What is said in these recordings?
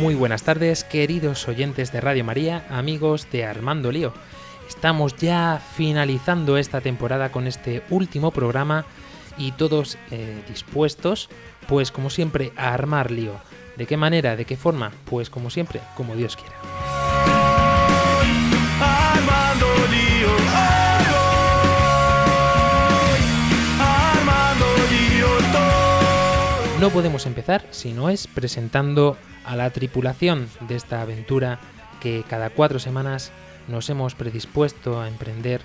Muy buenas tardes, queridos oyentes de Radio María, amigos de Armando Lío. Estamos ya finalizando esta temporada con este último programa y todos eh, dispuestos, pues como siempre, a armar lío. ¿De qué manera? ¿De qué forma? Pues como siempre, como Dios quiera. No podemos empezar si no es presentando a la tripulación de esta aventura que cada cuatro semanas nos hemos predispuesto a emprender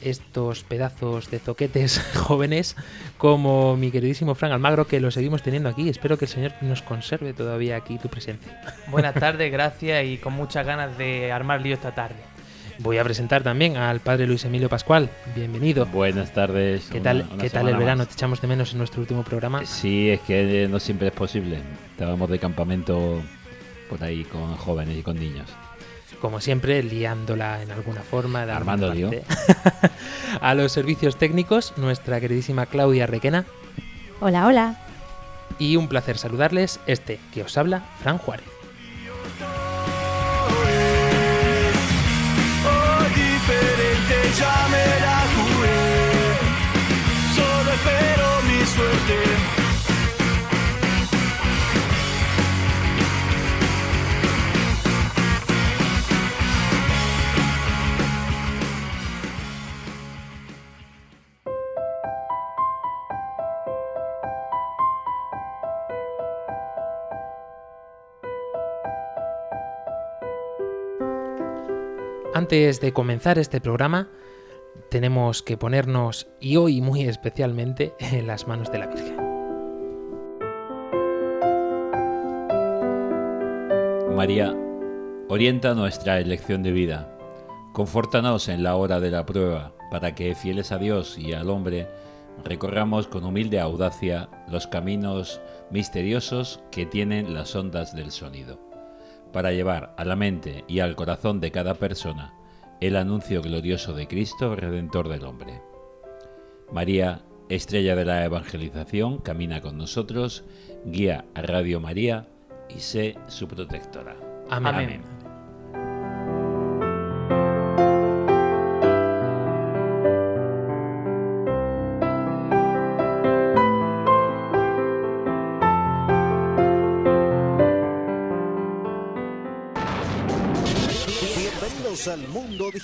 estos pedazos de zoquetes jóvenes como mi queridísimo Fran Almagro que lo seguimos teniendo aquí. Espero que el Señor nos conserve todavía aquí tu presencia. Buenas tardes, gracias y con muchas ganas de armar lío esta tarde. Voy a presentar también al padre Luis Emilio Pascual. Bienvenido. Buenas tardes. ¿Qué tal, una ¿qué tal el verano? más. Te echamos de menos en nuestro último programa. Sí, es que no siempre es posible. Estábamos de campamento por ahí con jóvenes y con niños. Como siempre, liándola en alguna forma. de Armando alguna parte. a los servicios técnicos, nuestra queridísima Claudia Requena. Hola, hola. Y un placer saludarles, este que os habla, Fran Juárez. Antes de comenzar este programa, tenemos que ponernos, y hoy muy especialmente, en las manos de la Virgen. María, orienta nuestra elección de vida. Confórtanos en la hora de la prueba, para que, fieles a Dios y al hombre, recorramos con humilde audacia los caminos misteriosos que tienen las ondas del sonido, para llevar a la mente y al corazón de cada persona el anuncio glorioso de Cristo, Redentor del hombre. María, estrella de la evangelización, camina con nosotros, guía a Radio María y sé su protectora. Amén. Amén.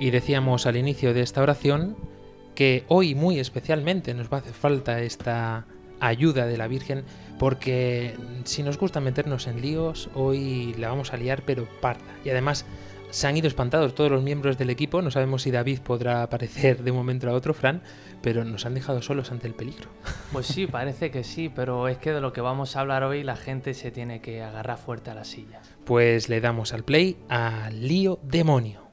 Y decíamos al inicio de esta oración que hoy muy especialmente nos va a hacer falta esta ayuda de la Virgen porque si nos gusta meternos en líos, hoy la vamos a liar pero parda. Y además se han ido espantados todos los miembros del equipo, no sabemos si David podrá aparecer de un momento a otro, Fran, pero nos han dejado solos ante el peligro. Pues sí, parece que sí, pero es que de lo que vamos a hablar hoy la gente se tiene que agarrar fuerte a la silla. Pues le damos al play a Lío Demonio.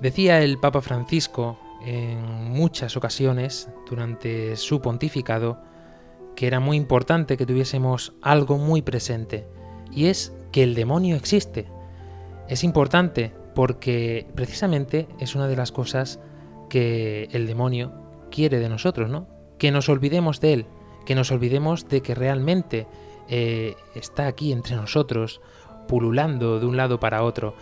Decía el Papa Francisco en muchas ocasiones durante su pontificado que era muy importante que tuviésemos algo muy presente, y es que el demonio existe. Es importante porque precisamente es una de las cosas que el demonio quiere de nosotros, ¿no? que nos olvidemos de Él, que nos olvidemos de que realmente eh, está aquí entre nosotros, pululando de un lado para otro.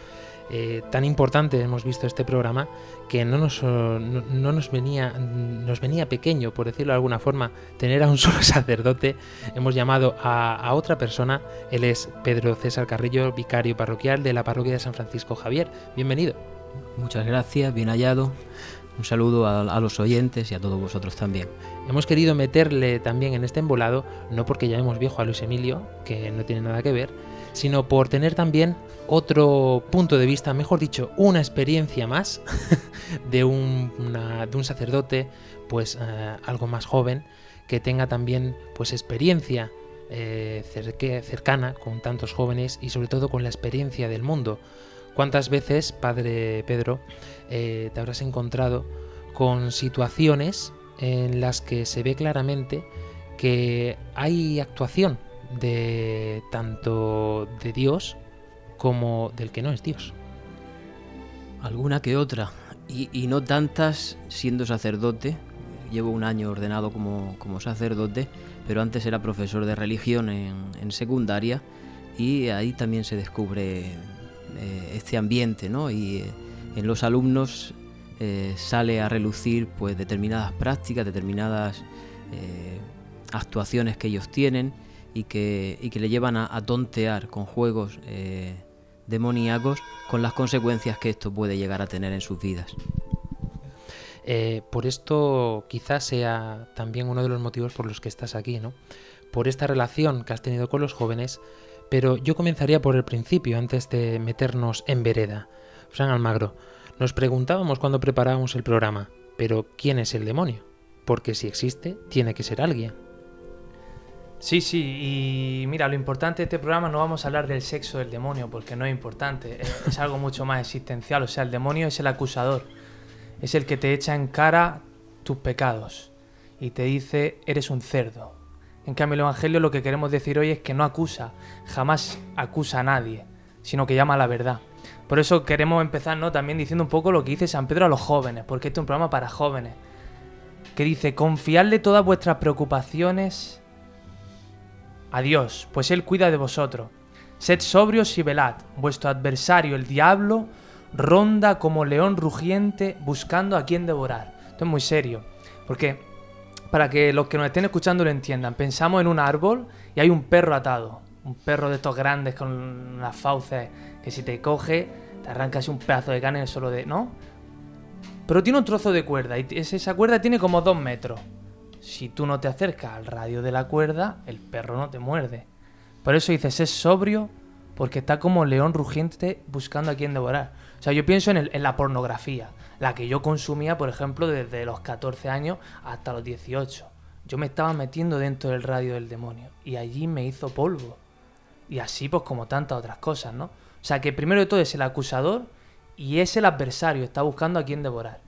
Eh, tan importante hemos visto este programa que no nos, no, no nos, venía, nos venía pequeño, por decirlo de alguna forma, tener a un solo sacerdote. Hemos llamado a, a, otra persona, él es Pedro César Carrillo, vicario parroquial de la parroquia de San Francisco Javier. Bienvenido. Muchas gracias, bien hallado. Un saludo a, a, los oyentes y a todos vosotros también. Hemos querido meterle también en este embolado, no porque llamemos viejo a Luis Emilio, que no tiene nada que ver, sino por tener también otro punto de vista, mejor dicho, una experiencia más de un, una, de un sacerdote, pues uh, algo más joven, que tenga también pues experiencia eh, cercana con tantos jóvenes y sobre todo con la experiencia del mundo. ¿Cuántas veces, Padre Pedro, eh, te habrás encontrado con situaciones en las que se ve claramente que hay actuación de tanto de Dios como del que no es Dios. Alguna que otra, y, no tantas siendo sacerdote. Llevo un año ordenado como, como sacerdote, pero antes era profesor de religión en, en secundaria y ahí también se descubre eh, este ambiente, ¿no? Y eh, en los alumnos eh, sale a relucir pues determinadas prácticas, determinadas actuaciones que ellos tienen y que, y que le llevan a, tontear con juegos eh, demoníacos con las consecuencias que esto puede llegar a tener en sus vidas. Eh, por esto quizás sea también uno de los motivos por los que estás aquí, ¿no? Por esta relación que has tenido con los jóvenes, pero yo comenzaría por el principio, antes de meternos en vereda. Fran Almagro, nos preguntábamos cuando preparábamos el programa, pero ¿quién es el demonio? Porque si existe, tiene que ser alguien. Sí, sí, y mira, lo importante de este programa no vamos a hablar del sexo del demonio, porque no es importante, es, algo mucho más existencial, o sea, el demonio es el acusador, es el que te echa en cara tus pecados y te dice, eres un cerdo. En cambio, el Evangelio lo que queremos decir hoy es que no acusa, jamás acusa a nadie, sino que llama a la verdad. Por eso queremos empezar ¿no? también diciendo un poco lo que dice San Pedro a los jóvenes, porque este es un programa para jóvenes, que dice, confiadle todas vuestras preocupaciones a Dios, pues Él cuida de vosotros. Sed sobrios y velad, vuestro adversario, el diablo, ronda como león rugiente buscando a quien devorar. Esto es muy serio, porque para que los que nos estén escuchando lo entiendan, pensamos en un árbol y hay un perro atado, un perro de estos grandes con unas fauces que si te coge te arrancas un pedazo de carne solo de... ¿no? Pero tiene un trozo de cuerda y esa cuerda tiene como dos metros. Si tú no te acercas al radio de la cuerda, el perro no te muerde. Por eso dices, es sobrio porque está como león rugiente buscando a quien devorar. O sea, yo pienso en, la pornografía, la que yo consumía, por ejemplo, desde los 14 años hasta los 18. Yo me estaba metiendo dentro del radio del demonio y allí me hizo polvo. Y así pues como tantas otras cosas, ¿no? O sea, que primero de todo es el acusador y es el adversario, está buscando a quien devorar.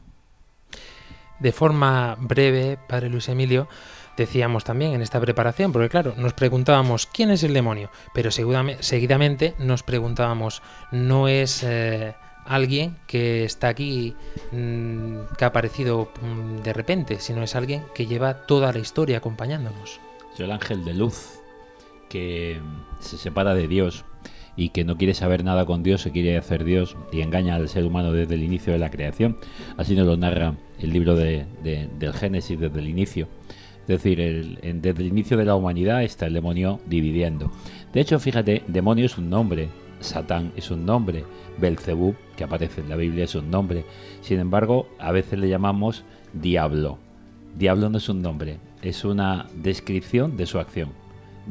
De forma breve, Padre Luis Emilio, decíamos también en esta preparación, porque claro, nos preguntábamos quién es el demonio, pero seguidamente nos preguntábamos, ¿no es eh, alguien que está aquí, mmm, que ha aparecido mmm, de repente, sino es alguien que lleva toda la historia acompañándonos? Es el ángel de luz que se separa de Dios y que no quiere saber nada con Dios, se quiere hacer Dios y engaña al ser humano desde el inicio de la creación. Así nos lo narra el libro de, de, del Génesis desde el inicio. Es decir, desde el inicio de la humanidad está el demonio dividiendo. De hecho, fíjate, demonio es un nombre, Satán es un nombre, Belcebú, que aparece en la Biblia, es un nombre. Sin embargo, a veces le llamamos diablo. Diablo no es un nombre, es una descripción de su acción.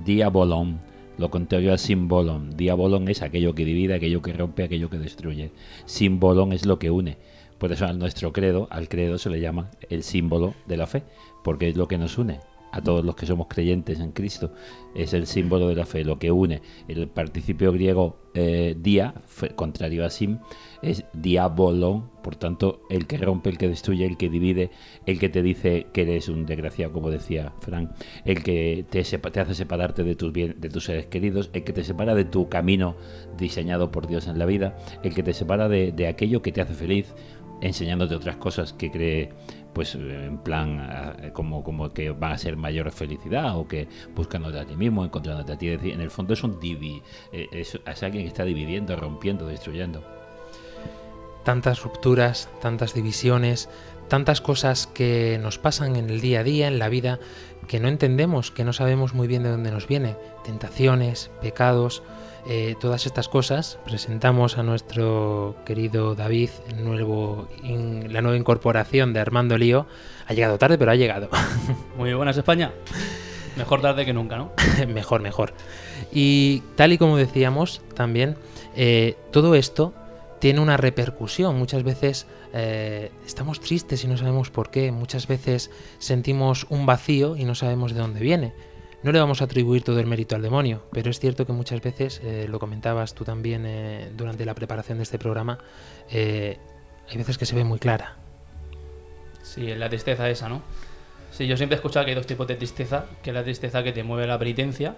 Diabolón, lo contrario a simbolón. Diabolón es aquello que divide, aquello que rompe, aquello que destruye. Simbolón es lo que une. Por eso a nuestro credo, al credo se le llama el símbolo de la fe, porque es lo que nos une a todos los que somos creyentes en Cristo. Es el símbolo de la fe, lo que une. El participio griego eh, dia, contrario a sim, es diabolón, por tanto, el que rompe, el que destruye, el que divide, el que te dice que eres un desgraciado, como decía Frank, el que te, te hace separarte de tus, bien, de tus seres queridos, el que te separa de tu camino diseñado por Dios en la vida, el que te separa de, de aquello que te hace feliz, enseñándote otras cosas que cree pues en plan ah, como, como que van a ser mayor felicidad o que buscándote a ti mismo, encontrándote a ti. Decir, en el fondo es un divi, eh, es, es alguien que está dividiendo, rompiendo, destruyendo. Tantas rupturas, tantas divisiones, tantas cosas que nos pasan en el día a día, en la vida, que no entendemos, que no sabemos muy bien de dónde nos viene. Tentaciones, pecados, eh, todas estas cosas. Presentamos a nuestro querido David, el nuevo in- la nueva incorporación de Armando Lío. Ha llegado tarde, pero ha llegado. Muy buenas España. Mejor tarde que nunca, ¿no? mejor, mejor. Y tal y como decíamos también, eh, todo esto tiene una repercusión. Muchas veces eh, estamos tristes y no sabemos por qué. Muchas veces sentimos un vacío y no sabemos de dónde viene. No le vamos a atribuir todo el mérito al demonio, pero es cierto que muchas veces, eh, lo comentabas tú también eh, durante la preparación de este programa, eh, hay veces que se ve muy clara. Sí, la tristeza esa, ¿no? Sí, yo siempre he escuchado que hay dos tipos de tristeza, que es la tristeza que te mueve a la penitencia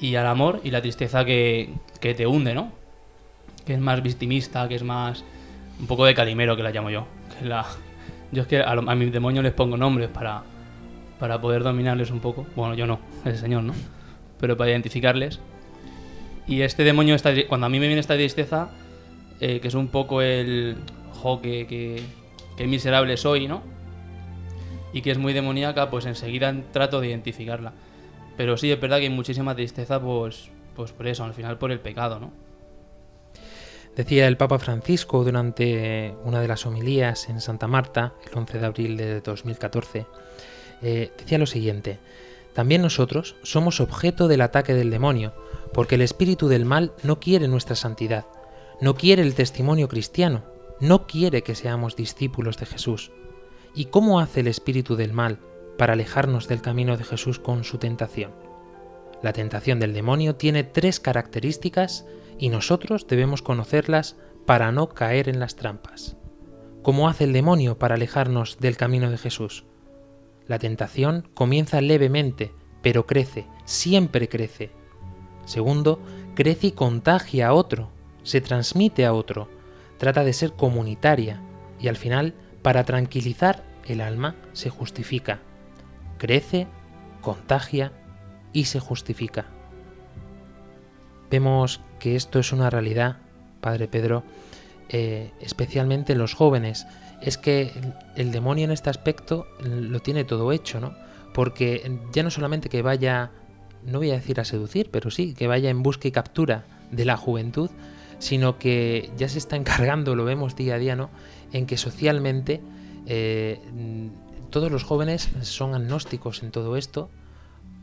y al amor, y la tristeza que, que te hunde, ¿no? Que es más victimista, que es más un poco de calimero, que la llamo yo. Que la... Yo es que a, mis demonios les pongo nombres para, para poder dominarles un poco. Bueno, yo no, el señor, ¿no? Pero para identificarles. Y este demonio, tri- cuando a mí me viene esta tristeza, eh, que es un poco el... Jo, que, que, que miserable soy, ¿no? y que es muy demoníaca, pues enseguida trato de identificarla. Pero sí, es verdad que hay muchísima tristeza, pues, pues por eso, al final por el pecado, ¿no? Decía el Papa Francisco durante una de las homilías en Santa Marta, el 11 de abril de 2014, eh, decía lo siguiente, también nosotros somos objeto del ataque del demonio, porque el espíritu del mal no quiere nuestra santidad, no quiere el testimonio cristiano, no quiere que seamos discípulos de Jesús. ¿Y cómo hace el espíritu del mal para alejarnos del camino de Jesús con su tentación? La tentación del demonio tiene tres características y nosotros debemos conocerlas para no caer en las trampas. ¿Cómo hace el demonio para alejarnos del camino de Jesús? La tentación comienza levemente, pero crece, siempre crece. Segundo, crece y contagia a otro, se transmite a otro, trata de ser comunitaria y al final, para tranquilizar el alma, se justifica. Crece, contagia y se justifica. Vemos que esto es una realidad, Padre Pedro, eh, especialmente en los jóvenes. Es que el, demonio en este aspecto lo tiene todo hecho, ¿no? Porque ya no solamente que vaya, no voy a decir a seducir, pero sí, que vaya en busca y captura de la juventud, sino que ya se está encargando, lo vemos día a día, ¿no? En que socialmente eh, todos los jóvenes son agnósticos en todo esto,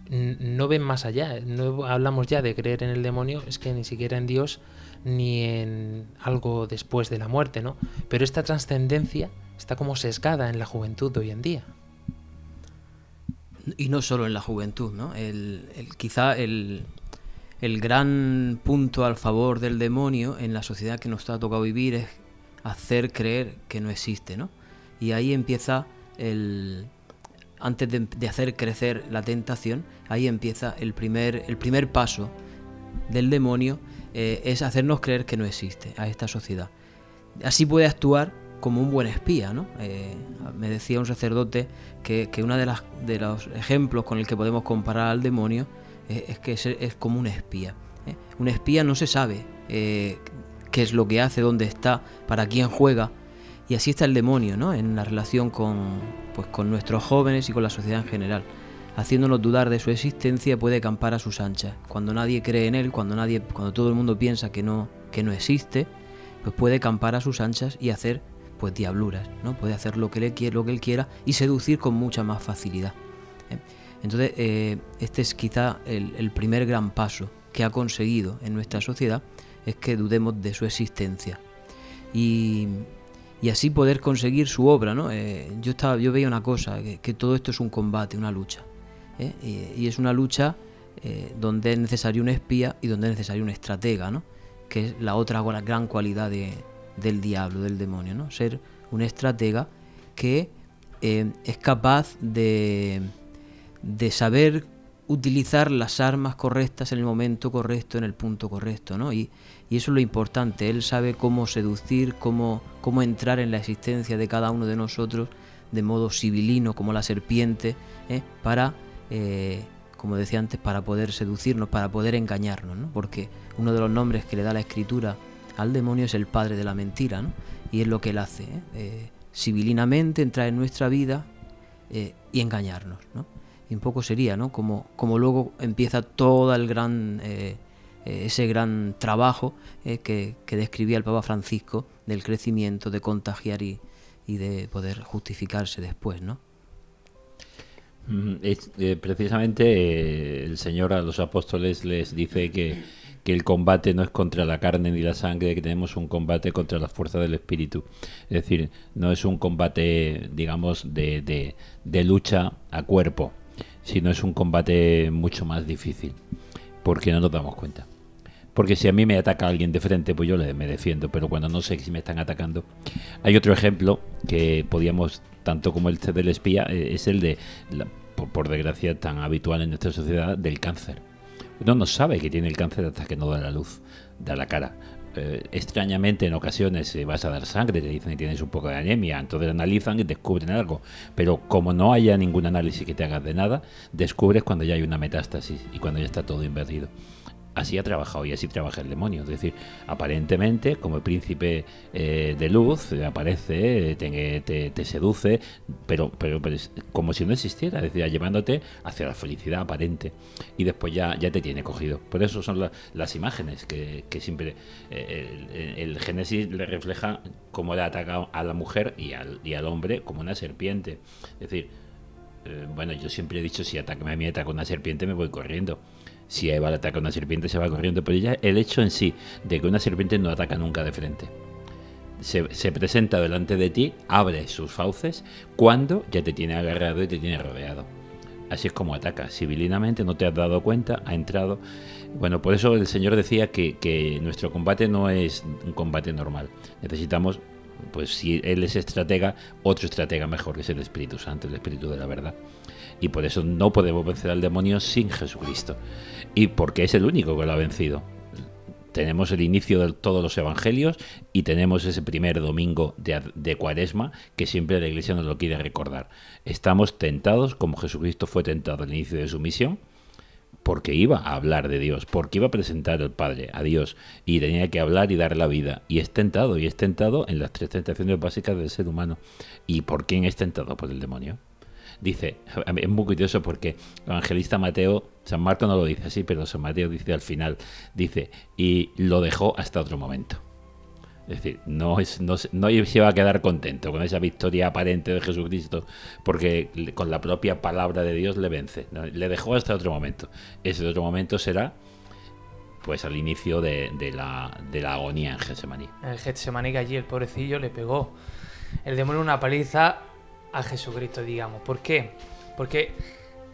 no ven más allá. No hablamos ya de creer en el demonio, es que ni siquiera en Dios ni en algo después de la muerte, ¿no? Pero esta trascendencia está como sesgada en la juventud de hoy en día. Y no solo en la juventud, ¿no? El, el- quizá el, el gran punto al favor del demonio en la sociedad que nos ha tocado vivir es hacer creer que no existe, ¿no? Y ahí empieza el... Antes de, hacer crecer la tentación, ahí empieza el primer, el primer paso del demonio, eh, es hacernos creer que no existe a esta sociedad. Así puede actuar como un buen espía, ¿no? Eh, me decía un sacerdote que, que uno de, las, de los ejemplos con el que podemos comparar al demonio eh, es que es, es como un espía. Un espía no se sabe qué es lo que hace, dónde está, para quién juega. Y así está el demonio, ¿no? En la relación con, pues, con nuestros jóvenes y con la sociedad en general. Haciéndonos dudar de su existencia puede campar a sus anchas. Cuando nadie cree en él, cuando nadie, cuando todo el mundo piensa que no, que no existe, pues puede campar a sus anchas y hacer pues diabluras, ¿no? Puede hacer lo que, le quiere, lo que él quiera y seducir con mucha más facilidad. ¿eh? Entonces, eh, este es quizá el, el primer gran paso que ha conseguido en nuestra sociedad, es que dudemos de su existencia. Y, y así poder conseguir su obra, ¿no? Eh, yo, estaba, yo veía una cosa, que, todo esto es un combate, una lucha. ¿eh? Y, es una lucha eh, donde es necesario un espía y donde es necesario un estratega, ¿no? Que es la otra gran cualidad de, del diablo, del demonio, ¿no? Ser un estratega que es capaz de, de saber utilizar las armas correctas en el momento correcto, en el punto correcto, ¿no? Y, y eso es lo importante, él sabe cómo seducir, cómo, cómo entrar en la existencia de cada uno de nosotros de modo civilino, como la serpiente, ¿eh? para, eh, como decía antes, para poder seducirnos, para poder engañarnos, ¿no? Porque uno de los nombres que le da la escritura al demonio es el padre de la mentira, ¿no? Y es lo que él hace, ¿eh? Eh, entrar en nuestra vida y engañarnos, ¿no? Y un poco sería, ¿no? Como, como luego empieza todo el gran, ese gran trabajo eh, que, que describía el Papa Francisco del crecimiento, de contagiar y, y de poder justificarse después, ¿no? Mm, es, eh, precisamente eh, el Señor a los apóstoles les dice que, que el combate no es contra la carne ni la sangre, que tenemos un combate contra las fuerzas del espíritu. Es decir, no es un combate, digamos, de, de, de lucha a cuerpo, sino es un combate mucho más difícil, porque no nos damos cuenta. Porque si a mí me ataca alguien de frente, pues yo me defiendo, pero cuando no sé si me están atacando. Hay otro ejemplo que podíamos, tanto como el del espía, eh, es el de, por desgracia tan habitual en nuestra sociedad, del cáncer. Uno no sabe que tiene el cáncer hasta que no da la luz, da la cara. Eh, extrañamente en ocasiones eh, vas a dar sangre, te dicen que tienes un poco de anemia, entonces analizan y descubren algo. Pero como no haya ningún análisis que te hagas de nada, descubres cuando ya hay una metástasis y cuando ya está todo invertido. Así ha trabajado y así trabaja el demonio. Es decir, aparentemente, como el príncipe eh, de luz, eh, aparece, eh, te, te- seduce, pero, pero, pero como si no existiera, es decir, llevándote hacia la felicidad aparente. Y después ya, ya te tiene cogido. Por eso son la- las imágenes que, que siempre eh, el, Génesis le refleja cómo le ataca a la mujer y al, y al hombre como una serpiente. Es decir, eh, bueno, yo siempre he dicho, si ataca, a mí me ataca una serpiente, me voy corriendo. Si Eva le ataca una serpiente, se va corriendo. Pero ya el hecho en sí de que una serpiente no ataca nunca de frente. Se, se presenta delante de ti, abre sus fauces, cuando ya te tiene agarrado y te tiene rodeado. Así es como ataca. Civilinamente no te has dado cuenta, ha entrado. Bueno, por eso el Señor decía que, que nuestro combate no es un combate normal. Necesitamos, pues si Él es estratega, otro estratega mejor, que es el Espíritu Santo, el Espíritu de la verdad. Y por eso no podemos vencer al demonio sin Jesucristo. Y porque es el único que lo ha vencido. Tenemos el inicio de todos los evangelios y tenemos ese primer domingo de, de cuaresma que siempre la iglesia nos lo quiere recordar. Estamos tentados como Jesucristo fue tentado al inicio de su misión porque iba a hablar de Dios, porque iba a presentar al Padre, a Dios, y tenía que hablar y dar la vida. Y es tentado, y es tentado en las tres tentaciones básicas del ser humano. ¿Y por quién es tentado? Por el demonio. Dice, es muy curioso porque el evangelista Mateo, San Marco no lo dice así, pero San Mateo dice al final, dice, y lo dejó hasta otro momento. Es decir, no, es, no, no se va a quedar contento con esa victoria aparente de Jesucristo, porque con la propia palabra de Dios le vence. Le dejó hasta otro momento. Ese otro momento será pues al inicio de, de la, de la agonía en Getsemaní. En Getsemaní que allí el pobrecillo le pegó el demonio una paliza a Jesucristo, digamos. ¿Por qué? Porque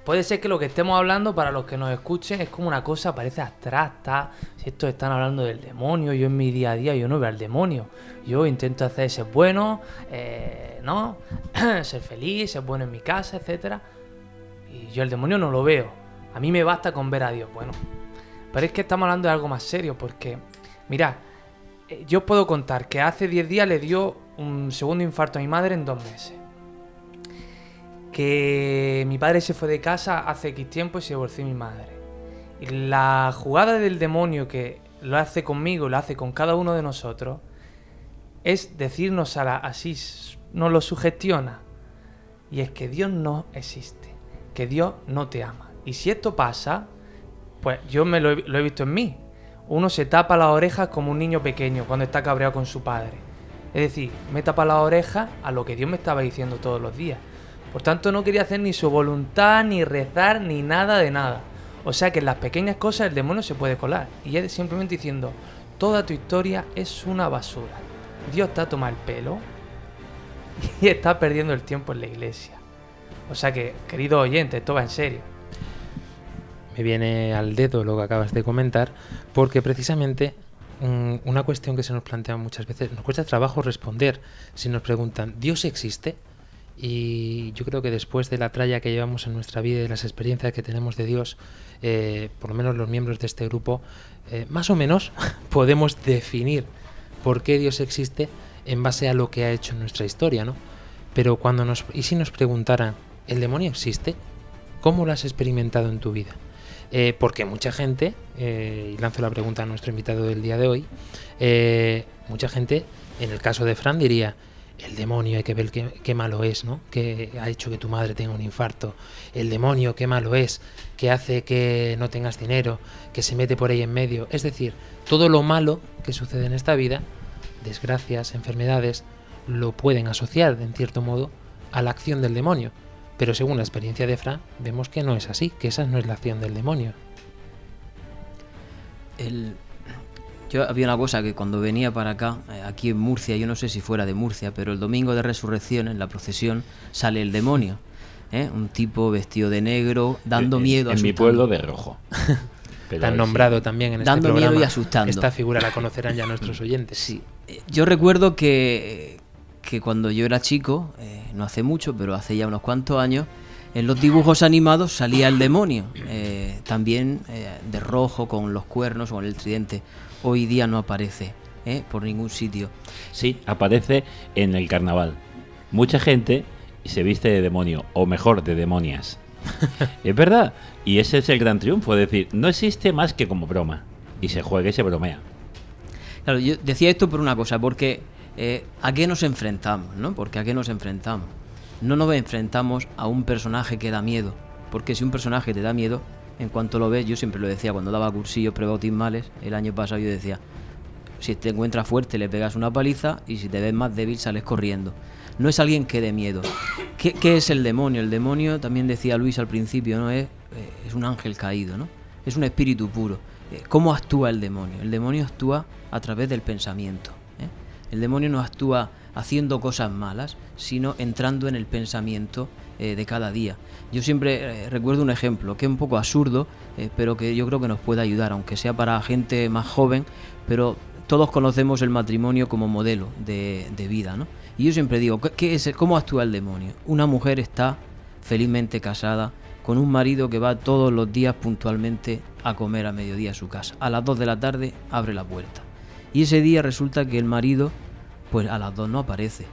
puede ser que lo que estemos hablando para los que nos escuchen es como una cosa, parece abstracta. Si estos están hablando del demonio, yo en mi día a día yo no veo al demonio. Yo intento hacer ser bueno, eh, ¿no? ser feliz, ser bueno en mi casa, etcétera. Y yo el demonio no lo veo. A mí me basta con ver a Dios. Bueno, pero es que estamos hablando de algo más serio porque, mirad, eh, yo puedo contar que hace 10 días le dio un segundo infarto a mi madre en dos meses. Que mi padre se fue de casa hace X tiempo y se divorció mi madre. Y la jugada del demonio que lo hace conmigo, lo hace con cada uno de nosotros, es decirnos a la, así, nos lo sugestiona. Y es que Dios no existe, que Dios no te ama. Y si esto pasa, pues yo me lo he, lo he visto en mí. Uno se tapa las orejas como un niño pequeño cuando está cabreado con su padre. Es decir, me tapa las orejas a lo que Dios me estaba diciendo todos los días. Por tanto, no quería hacer ni su voluntad, ni rezar, ni nada de nada. O sea que en las pequeñas cosas el demonio se puede colar. Y es simplemente diciendo, toda tu historia es una basura. Dios te ha tomado el pelo y está perdiendo el tiempo en la iglesia. O sea que, querido oyente, esto va en serio. Me viene al dedo lo que acabas de comentar, porque precisamente mm, una cuestión que se nos plantea muchas veces, nos cuesta trabajo responder si nos preguntan, ¿Dios existe? Y yo creo que después de la tralla que llevamos en nuestra vida y de las experiencias que tenemos de Dios, eh, por lo menos los miembros de este grupo, eh, más o menos podemos definir por qué Dios existe en base a lo que ha hecho en nuestra historia, ¿no? Pero cuando nos... ¿Y si nos preguntaran, ¿el demonio existe? ¿Cómo lo has experimentado en tu vida? Eh, porque mucha gente, eh, y lanzo la pregunta a nuestro invitado del día de hoy, mucha gente, en el caso de Fran, diría, el demonio hay que ver qué, malo es, ¿no? Que ha hecho que tu madre tenga un infarto. El demonio qué malo es, que hace que no tengas dinero, que se mete por ahí en medio. Es decir, todo lo malo que sucede en esta vida, desgracias, enfermedades, lo pueden asociar, en cierto modo, a la acción del demonio. Pero según la experiencia de Fran, vemos que no es así, que esa no es la acción del demonio. El- Yo había una cosa que cuando venía para acá, eh, aquí en Murcia, yo no sé si fuera de Murcia, pero el domingo de resurrección en la procesión sale el demonio. ¿eh? Un tipo vestido de negro, dando En- miedo, En mi pueblo de rojo. Pero Tan sí. nombrado también en este Dando miedo programa. y asustando. Esta figura la conocerán ya nuestros oyentes. Sí. Eh, Yo recuerdo que, que cuando yo era chico, eh, no hace mucho, pero hace ya unos cuantos años, en los dibujos animados salía el demonio, eh, también eh, de rojo, con los cuernos o con el tridente. Hoy día no aparece eh, por ningún sitio. Sí, aparece en el carnaval. Mucha gente se viste de demonio, o mejor, de demonias. es verdad. Y ese es el gran triunfo, es decir, no existe más que como broma. Y se juega y se bromea. Claro, yo decía esto por una cosa, porque eh, ¿a qué nos enfrentamos? ¿no? Porque ¿a qué nos enfrentamos? No nos enfrentamos a un personaje que da miedo, porque si un personaje te da miedo, en cuanto lo ves, yo siempre lo decía cuando daba cursillos prebautismales, el año pasado yo decía, si te encuentras fuerte le pegas una paliza y si te ves más débil sales corriendo. No es alguien que dé miedo. ¿Qué, es el demonio? El demonio, también decía Luis al principio, ¿no? Es, eh, un ángel caído, ¿no? Es un espíritu puro. Eh, ¿Cómo actúa el demonio? El demonio actúa a través del pensamiento. ¿eh? El demonio no actúa haciendo cosas malas, sino entrando en el pensamiento de cada día. Yo siempre eh, recuerdo un ejemplo que es un poco absurdo, eh, pero que yo creo que nos puede ayudar, aunque sea para gente más joven, pero todos conocemos el matrimonio como modelo de, de vida, ¿no? Y yo siempre digo, ¿qué- ¿qué es, ¿cómo actúa el demonio? Una mujer está felizmente casada con un marido que va todos los días puntualmente a comer a mediodía a su casa. A las 2 de la tarde abre la puerta. Y ese día resulta que el marido, pues a las 2 no aparece.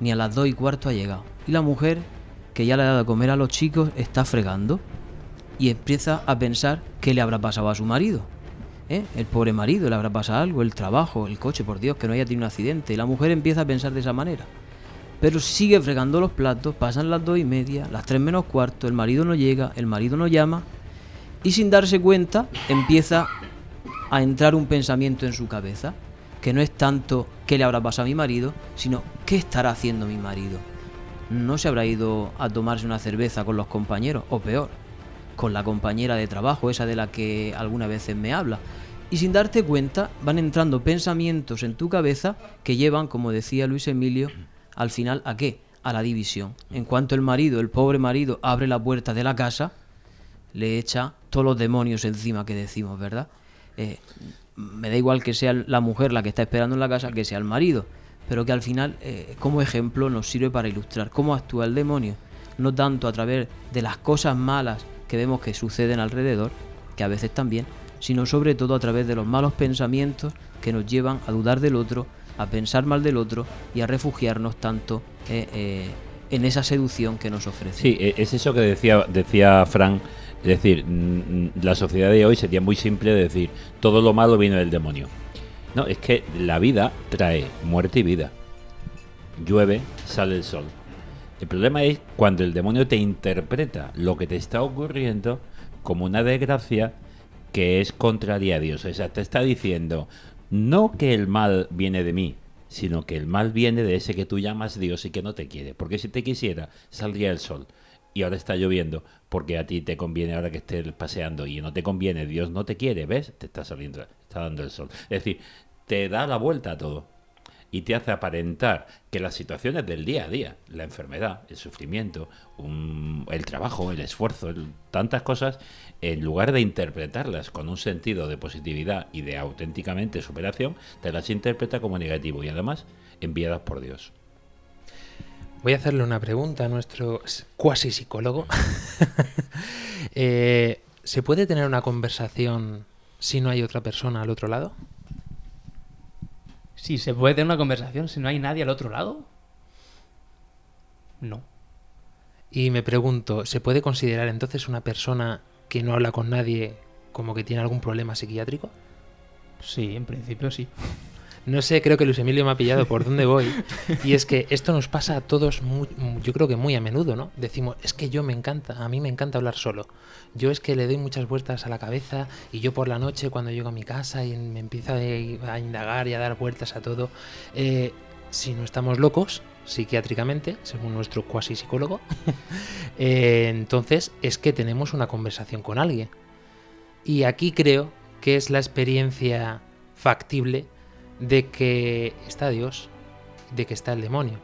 Ni a las 2 y cuarto ha llegado. Y la mujer, que ya le ha dado a comer a los chicos, está fregando. Y empieza a pensar qué le habrá pasado a su marido. ¿Eh? El pobre marido, le habrá pasado algo, el trabajo, el coche, por Dios, que no haya tenido un accidente. Y la mujer empieza a pensar de esa manera. Pero sigue fregando los platos, pasan las dos y media, las tres menos cuarto, el marido no llega, el marido no llama, y sin darse cuenta empieza a entrar un pensamiento en su cabeza, que no es tanto qué le habrá pasado a mi marido, sino qué estará haciendo mi marido. No se habrá ido a tomarse una cerveza con los compañeros, o peor, con la compañera de trabajo, esa de la que algunas veces me habla. Y sin darte cuenta van entrando pensamientos en tu cabeza que llevan, como decía Luis Emilio, al final a qué? A la división. En cuanto el marido, el pobre marido, abre la puerta de la casa, le echa todos los demonios encima que decimos, ¿verdad? Eh, me da igual que sea la mujer la que está esperando en la casa que sea el marido, pero que al final, eh, como ejemplo, nos sirve para ilustrar cómo actúa el demonio, no tanto a través de las cosas malas que vemos que suceden alrededor, que a veces también, sino sobre todo a través de los malos pensamientos que nos llevan a dudar del otro, a pensar mal del otro y a refugiarnos tanto eh, eh, en esa seducción que nos ofrece. Sí, e- es eso que decía, decía Frank. Es decir, la sociedad de hoy sería muy simple de decir, todo lo malo viene del demonio. No, es que la vida trae muerte y vida. Llueve, sale el sol. El problema es cuando el demonio te interpreta lo que te está ocurriendo como una desgracia que es contraria a Dios. O sea, te está diciendo, no que el mal viene de mí, sino que el mal viene de ese que tú llamas Dios y que no te quiere. Porque si te quisiera, saldría el sol. Y ahora está lloviendo, porque a ti te conviene ahora que estés paseando y no te conviene, Dios no te quiere, ¿ves? Te está saliendo, está dando el sol. Es decir, te da la vuelta a todo y te hace aparentar que las situaciones del día a día, la enfermedad, el sufrimiento, el trabajo, el esfuerzo, tantas cosas, en lugar de interpretarlas con un sentido de positividad y de auténticamente superación, te las interpreta como negativo y además enviadas por Dios. Voy a hacerle una pregunta a nuestro cuasi psicólogo. Eh, ¿Se puede tener una conversación si no hay otra persona al otro lado? Sí, se puede tener una conversación si no hay nadie al otro lado. No. Y me pregunto, ¿se puede considerar entonces una persona que no habla con nadie como que tiene algún problema psiquiátrico? Sí, en principio sí. No sé, creo que Luis Emilio me ha pillado por dónde voy. Y es que esto nos pasa a todos, muy- yo creo que muy a menudo, ¿no? Decimos, es que yo me encanta, a mí me encanta hablar solo. Yo es que le doy muchas vueltas a la cabeza y yo por la noche cuando llego a mi casa y me empiezo a, a indagar y a dar vueltas a todo. eh, si no estamos locos, psiquiátricamente, según nuestro cuasi psicólogo, eh, entonces es que tenemos una conversación con alguien. Y aquí creo que es la experiencia factible de que está Dios, de que está el demonio.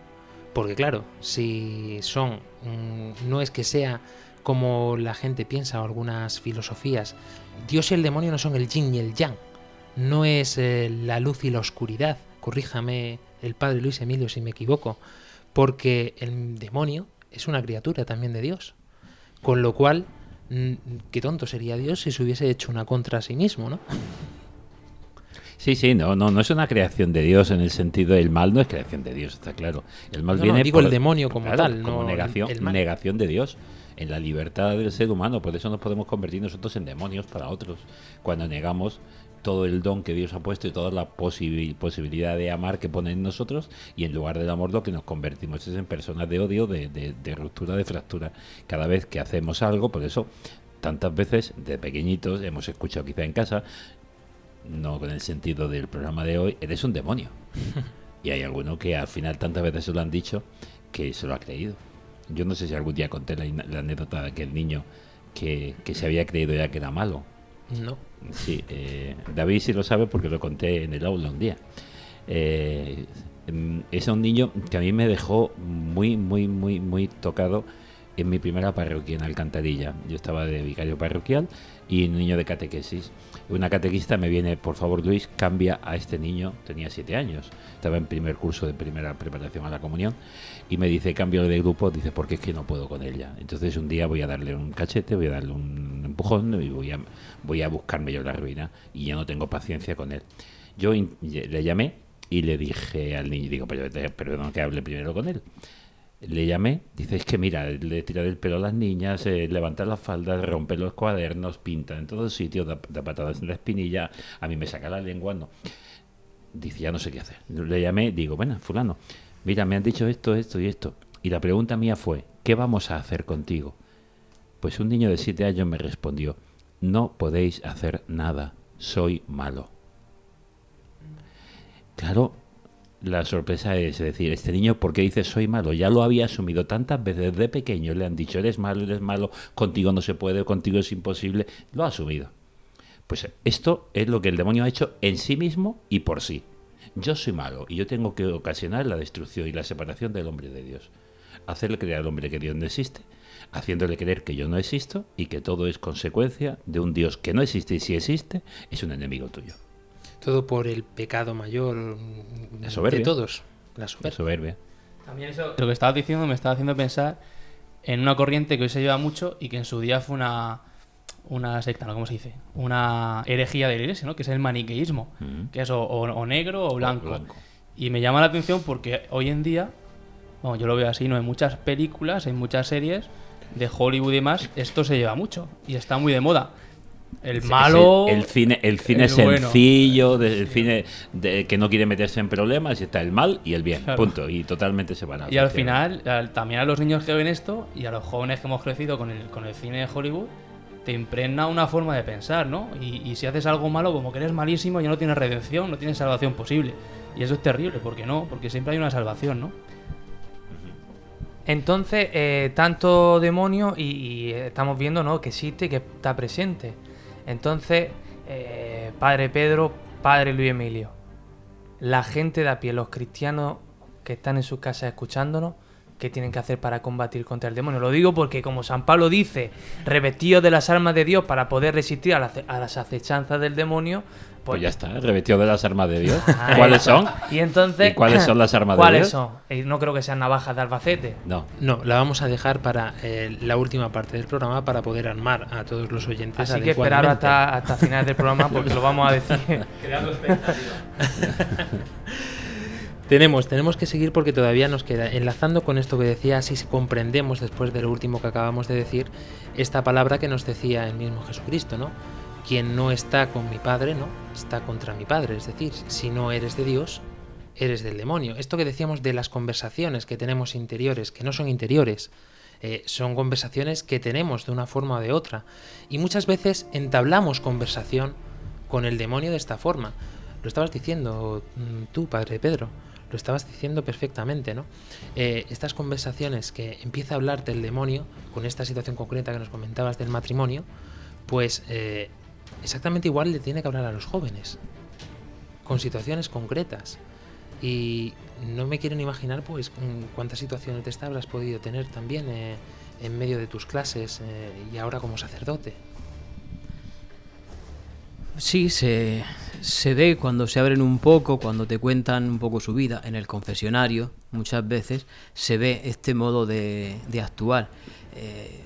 Porque claro, si son, mm, no es que sea como la gente piensa o algunas filosofías, Dios y el demonio no son el yin y el yang, no es eh, la luz y la oscuridad, corríjame el padre Luis Emilio si me equivoco, porque el demonio es una criatura también de Dios. Con lo cual, mm, qué tonto sería Dios si se hubiese hecho una contra a sí mismo, ¿no? Sí, sí, no, no, no es una creación de Dios en el sentido del mal, no es creación de Dios, está claro. El mal No, no, viene digo el demonio como claro, tal, como no negación, el mal. negación de Dios en la libertad del ser humano. Por eso nos podemos convertir nosotros en demonios para otros cuando negamos todo el don que Dios ha puesto y toda la posibi- posibilidad de amar que pone en nosotros y en lugar del amor lo que nos convertimos es en personas de odio, de, de- de ruptura, de fractura. Cada vez que hacemos algo, por eso tantas veces de pequeñitos hemos escuchado quizá en casa, no con el sentido del programa de hoy, eres un demonio. Y hay alguno que al final tantas veces se lo han dicho que se lo ha creído. Yo no sé si algún día conté la, anécdota de aquel niño que, que se había creído ya que era malo. No. Sí, eh, David sí lo sabe porque lo conté en el aula un día. Eh, es un niño que a mí me dejó muy, muy, muy, muy tocado en mi primera parroquia en Alcantarilla. Yo estaba de vicario parroquial y niño de catequesis. Una catequista me viene, por favor Luis, cambia a este niño, tenía siete años, estaba en primer curso de primera preparación a la comunión, y me dice, cambio de grupo, dice, porque es que no puedo con ella. Entonces un día voy a darle un cachete, voy a darle un empujón y voy a, voy a buscarme yo la ruina, y ya no tengo paciencia con él. Yo le llamé y le dije al niño, digo, pero, perdón que hable primero con él. Le llamé, dice, es que mira, le tira del pelo a las niñas, eh, levanta las faldas, rompe los cuadernos, pinta en todos sitios, da, da patadas en la espinilla, a mí me saca la lengua, no. Dice, ya no sé qué hacer. Le llamé, digo, bueno, fulano, mira, me han dicho esto, esto y esto. Y la pregunta mía fue, ¿qué vamos a hacer contigo? Pues un niño de siete años me respondió, no podéis hacer nada, soy malo. Claro, la sorpresa es decir, este niño, ¿por qué dice soy malo? Ya lo había asumido tantas veces de pequeño, le han dicho, eres malo, eres malo, contigo no se puede, contigo es imposible, lo ha asumido. Pues esto es lo que el demonio ha hecho en sí mismo y por sí. Yo soy malo y yo tengo que ocasionar la destrucción y la separación del hombre de Dios. Hacerle creer al hombre que Dios no existe, haciéndole creer que yo no existo y que todo es consecuencia de un Dios que no existe y si existe es un enemigo tuyo. Todo por el pecado mayor mm, La soberbia. de todos. La La soberbia. También eso, lo que estabas diciendo me estaba haciendo pensar en una corriente que hoy se lleva mucho y que en su día fue una, una secta, ¿no? ¿Cómo se dice? Una herejía de la iglesia, ¿no? Que es el maniqueísmo, Mm. que es o, o- o negro o blanco. blanco. Y me llama la atención porque hoy en día, bueno, yo lo veo así, ¿no? En muchas películas, en muchas series de Hollywood y demás, esto se lleva mucho y está muy de moda. El malo... El, el cine, el cine el bueno. sencillo, de- el cine de- que no quiere meterse en problemas, y está el mal y el bien, Claro. punto. Y totalmente separado. Y al final, al- también a los niños que ven esto y a los jóvenes que hemos crecido con el, con el cine de Hollywood, te impregna una forma de pensar, ¿no? Y, y si haces algo malo, como que eres malísimo, ya no tienes redención, no tienes salvación posible. Y eso es terrible, ¿por qué no? Porque siempre hay una salvación, ¿no? Entonces, eh, tanto demonio y, y estamos viendo ¿no? que existe, que está presente. Entonces, eh, Padre Pedro, Padre Luis Emilio, la gente de a pie, los cristianos que están en sus casas escuchándonos, ¿qué tienen que hacer para combatir contra el demonio? Lo digo porque, como San Pablo dice, revestidos de las armas de Dios para poder resistir a, a las acechanzas del demonio, Pues ya está, revestido de las armas de Dios. Ahí ¿Cuáles son? Y entonces. ¿Y cuáles son las armas de ¿Cuáles Dios? son? Eh, no creo que sean navajas de Albacete. No. No, la vamos a dejar para eh, la última parte del programa para poder armar a todos los oyentes. Así que esperar hasta, hasta final del programa porque lo vamos a decir. Tenemos, tenemos que seguir porque todavía nos queda. Enlazando con esto que decía, si comprendemos después de lo último que acabamos de decir, esta palabra que nos decía el mismo Jesucristo, ¿no? Quien no está con mi Padre, ¿no? Está contra mi Padre. Es decir, si no eres de Dios, eres del demonio. Esto que decíamos de las conversaciones que tenemos interiores, que no son interiores, eh, son conversaciones que tenemos de una forma o de otra. Y muchas veces entablamos conversación con el demonio de esta forma. Lo estabas diciendo mm, tú, Padre Pedro, lo estabas diciendo perfectamente, ¿no? Eh, estas conversaciones que empieza a hablarte el demonio, con esta situación concreta que nos comentabas del matrimonio, pues eh, exactamente igual le tiene que hablar a los jóvenes, con situaciones concretas. Y no me quiero imaginar pues mm, cuántas situaciones de esta habrás podido tener también eh, en medio de tus clases eh, y ahora como sacerdote. Sí, se, se ve cuando se abren un poco, cuando te cuentan un poco su vida en el confesionario, muchas veces se ve este modo de, de actuar. Eh,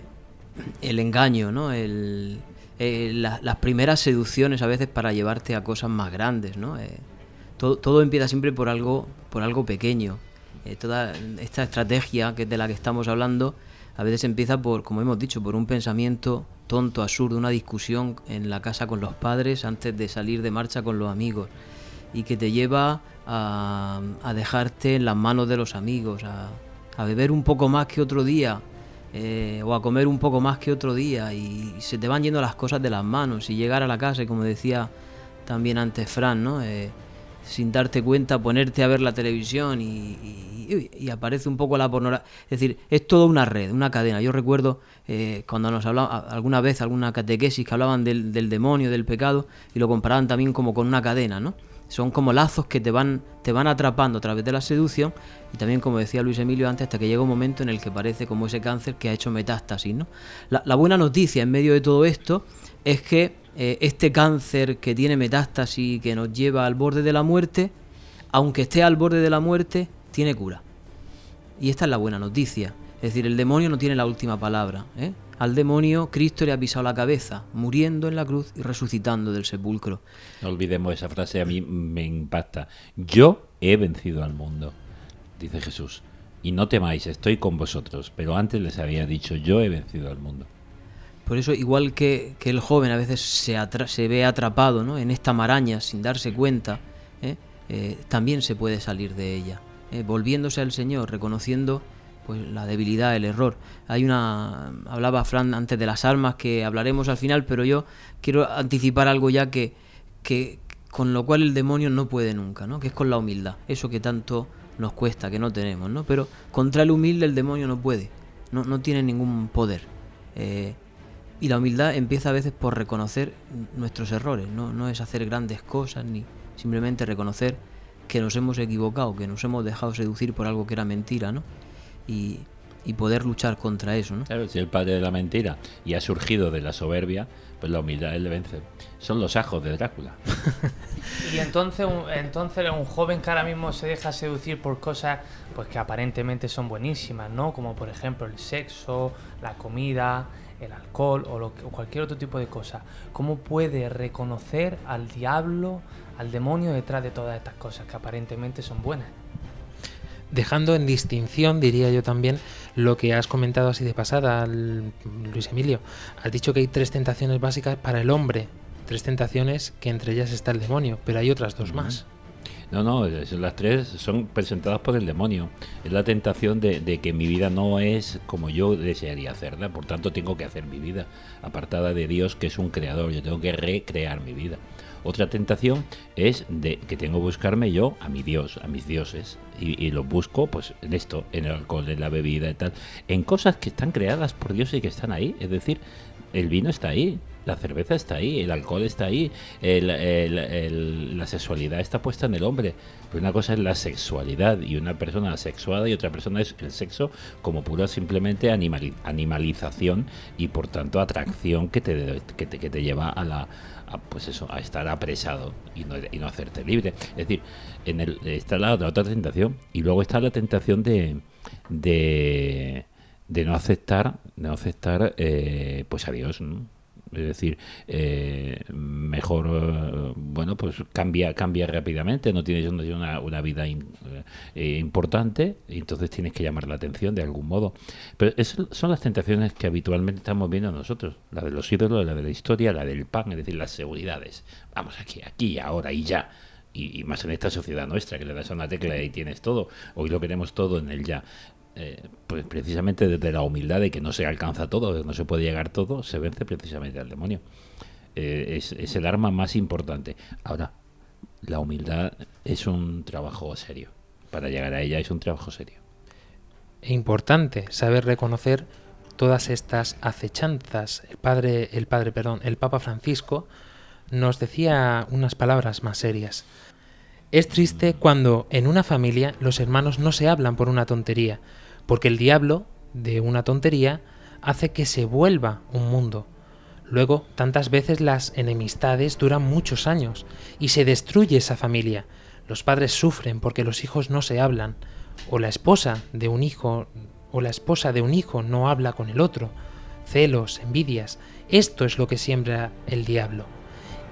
el engaño, ¿no? El, eh, la- las primeras seducciones a veces para llevarte a cosas más grandes, ¿no? Eh, todo, todo empieza siempre por algo, por algo pequeño. Eh, toda esta estrategia que es de la que estamos hablando a veces empieza por, como hemos dicho, por un pensamiento tonto, absurdo, una discusión en la casa con los padres antes de salir de marcha con los amigos y que te lleva a, dejarte en las manos de los amigos, a beber un poco más que otro día eh, o a comer un poco más que otro día y se te van yendo las cosas de las manos y llegar a la casa como decía también antes Fran, ¿no? Eh, sin darte cuenta ponerte a ver la televisión y aparece un poco la pornografía. Es decir, es toda una red, una cadena. Yo recuerdo eh, cuando nos hablaba alguna vez, alguna catequesis que hablaban del, del demonio, del pecado, y lo comparaban también como con una cadena, ¿no? Son como lazos que te van, te van atrapando a través de la seducción y también, como decía Luis Emilio antes, hasta que llega un momento en el que parece como ese cáncer que ha hecho metástasis, ¿no? La, buena noticia en medio de todo esto es que eh, este cáncer que tiene metástasis que nos lleva al borde de la muerte, aunque esté al borde de la muerte, tiene cura. Y esta es la buena noticia. Es decir, el demonio no tiene la última palabra. ¿eh? Al demonio Cristo le ha pisado la cabeza, muriendo en la cruz y resucitando del sepulcro. No olvidemos esa frase, a mí me impacta. Yo he vencido al mundo, dice Jesús. Y no temáis, estoy con vosotros. Pero antes les había dicho, yo he vencido al mundo. Por eso, igual que, que el joven a veces se, atra- se ve atrapado ¿no? en esta maraña sin darse cuenta, ¿eh? Eh, también se puede salir de ella, ¿eh? volviéndose al Señor, reconociendo pues la debilidad, el error. Hay una, hablaba Fran antes de las almas que hablaremos al final, pero yo quiero anticipar algo ya que, que con lo cual el demonio no puede nunca, ¿no? Que es con la humildad, eso que tanto nos cuesta, que no tenemos, ¿no? Pero contra el humilde el demonio no puede, no, no tiene ningún poder. Eh, y la humildad empieza a veces por reconocer nuestros errores, no, no es hacer grandes cosas ni simplemente reconocer que nos hemos equivocado, que nos hemos dejado seducir por algo que era mentira, ¿no? Y, y poder luchar contra eso, ¿no? Claro, si el padre de la mentira y ha surgido de la soberbia, pues la humildad él le vence. Son los ajos de Drácula. Y entonces un, entonces un joven que ahora mismo se deja seducir por cosas pues que aparentemente son buenísimas, ¿no? Como por ejemplo el sexo, la comida, el alcohol o, lo que- o cualquier otro tipo de cosa. ¿Cómo puede reconocer al diablo, al demonio detrás de todas estas cosas que aparentemente son buenas? Dejando en distinción, diría yo también, lo que has comentado así de pasada, al- Luis Emilio. Has dicho que hay tres tentaciones básicas para el hombre. Tres tentaciones que entre ellas está el demonio, pero hay otras dos más. No, no, las tres son presentadas por el demonio. Es la tentación de, de que mi vida no es como yo desearía hacerla, por tanto tengo que hacer mi vida apartada de Dios, que es un creador. Yo tengo que recrear mi vida. Otra tentación es de que tengo que buscarme yo a mi Dios, a mis dioses. Y, los busco pues en esto, en el alcohol, en la bebida y tal. En cosas que están creadas por Dios y que están ahí. Es decir, El vino está ahí, la cerveza está ahí, el alcohol está ahí, el- la sexualidad está puesta en el hombre. Pero una cosa es la sexualidad y una persona asexuada y otra persona es el sexo como pura simplemente animali- animalización y por tanto atracción que te, que te, que te lleva a la a, pues eso, a estar apresado y no, y no hacerte libre. Es decir, en el, está la, la otra tentación y luego está la tentación de, de, no aceptar, de no aceptar eh, pues a Dios, ¿no? Es decir, eh, mejor, eh, bueno, pues cambia, cambia rápidamente, no tienes una, vida in- eh, importante y entonces tienes que llamar la atención de algún modo. Pero esas son las tentaciones que habitualmente estamos viendo nosotros, la de los ídolos, la de la historia, la del pan, es decir, las seguridades. Vamos aquí, aquí, ahora y ya. Y más en esta sociedad nuestra, que le das a una tecla y tienes todo. Hoy lo queremos todo en el ya. Eh, pues precisamente desde la humildad de que no se alcanza todo, no se puede llegar todo, se vence precisamente al demonio. Eh, es, es el arma más importante. Ahora, la humildad es un trabajo serio. Para llegar a ella es un trabajo serio. E importante saber reconocer todas estas acechanzas. El padre, el padre, perdón, el Papa Francisco nos decía unas palabras más serias. Es triste cuando en una familia los hermanos no se hablan por una tontería, porque el diablo de una tontería hace que se vuelva un mundo. Luego, tantas veces las enemistades duran muchos años y se destruye esa familia. Los padres sufren porque los hijos no se hablan, o la esposa de un hijo o la esposa de un hijo no habla con el otro. Celos, envidias, esto es lo que siembra el diablo.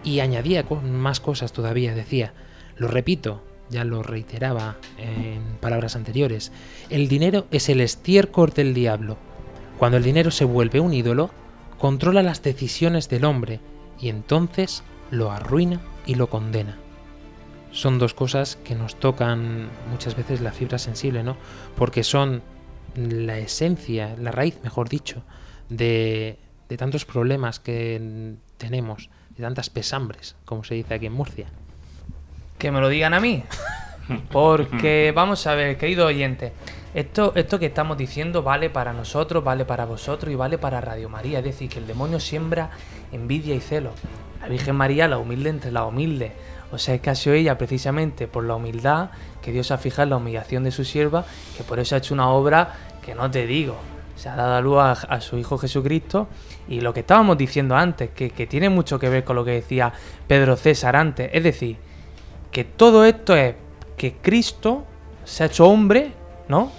Y añadía más cosas todavía, decía, lo repito, ya lo reiteraba en palabras anteriores, el dinero es el estiércol del diablo. Cuando el dinero se vuelve un ídolo, controla las decisiones del hombre y entonces lo arruina y lo condena. Son dos cosas que nos tocan muchas veces la fibra sensible, ¿no? Porque son la esencia, la raíz, mejor dicho, de, de tantos problemas que tenemos, de tantas pesambres, como se dice aquí en Murcia. Que me lo digan a mí. Porque vamos a ver, querido oyente, esto, esto que estamos diciendo vale para nosotros, vale para vosotros y vale para Radio María. Es decir, que el demonio siembra envidia y celo. La Virgen María, la humilde entre las humildes. O sea, es que ha sido ella precisamente por la humildad que Dios ha fijado en la humillación de su sierva, que por eso ha hecho una obra que no te digo. Se ha dado a luz a, a su Hijo Jesucristo. Y lo que estábamos diciendo antes, que, que tiene mucho que ver con lo que decía Pedro César antes. Es decir, que todo esto es que Cristo se ha hecho hombre, ¿no?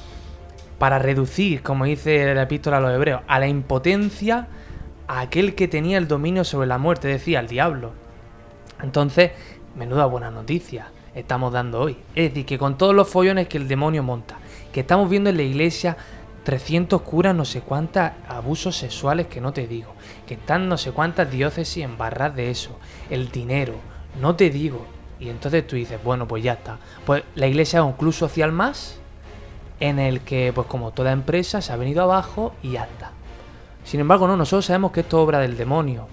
Para reducir, como dice la epístola a los hebreos, a la impotencia a aquel que tenía el dominio sobre la muerte, decía, al diablo. Entonces, menuda buena noticia estamos dando hoy. Es decir, que con todos los follones que el demonio monta, que estamos viendo en la iglesia 300 curas, no sé cuántas abusos sexuales que no te digo, que están no sé cuántas diócesis en barras de eso, el dinero, no te digo. Y entonces tú dices, bueno, pues ya está. Pues la iglesia es un club social más en el que, pues como toda empresa, se ha venido abajo y ya está. Sin embargo, no, nosotros sabemos que esto es obra del demonio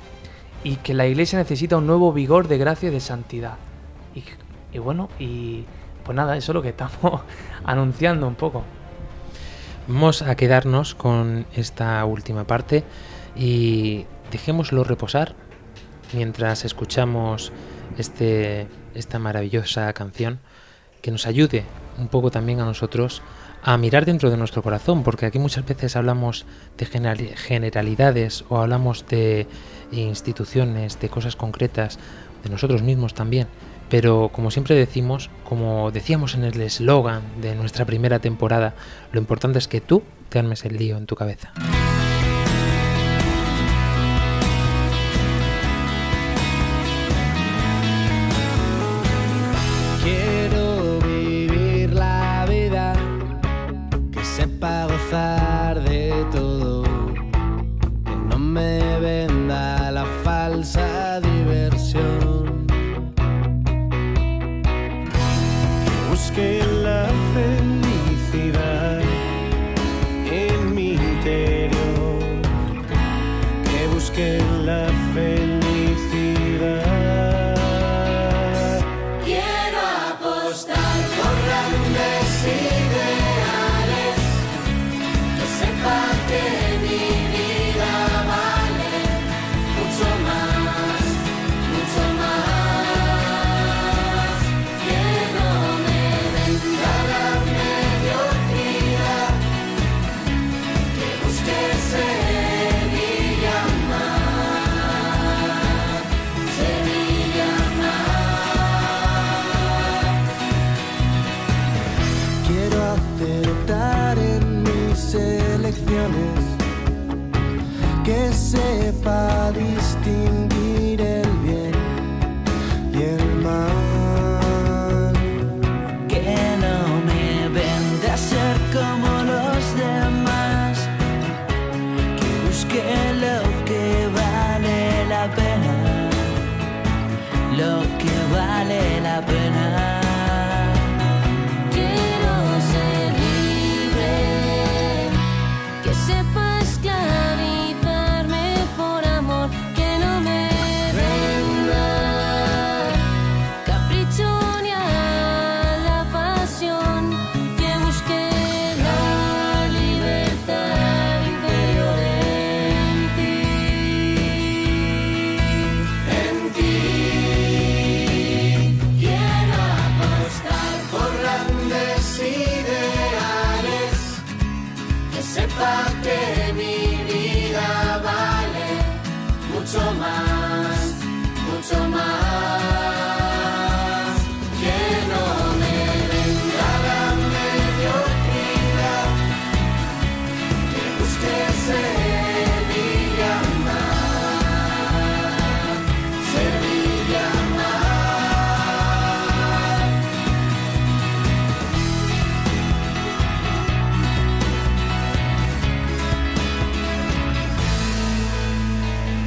y que la iglesia necesita un nuevo vigor de gracia y de santidad. Y, y bueno, y pues nada, eso es lo que estamos anunciando un poco. Vamos a quedarnos con esta última parte y dejémoslo reposar mientras escuchamos este, esta maravillosa canción que nos ayude un poco también a nosotros a mirar dentro de nuestro corazón, porque aquí muchas veces hablamos de generali- generalidades o hablamos de instituciones, de cosas concretas, de nosotros mismos también. Pero como siempre decimos, como decíamos en el eslogan de nuestra primera temporada, lo importante es que tú te armes el lío en tu cabeza.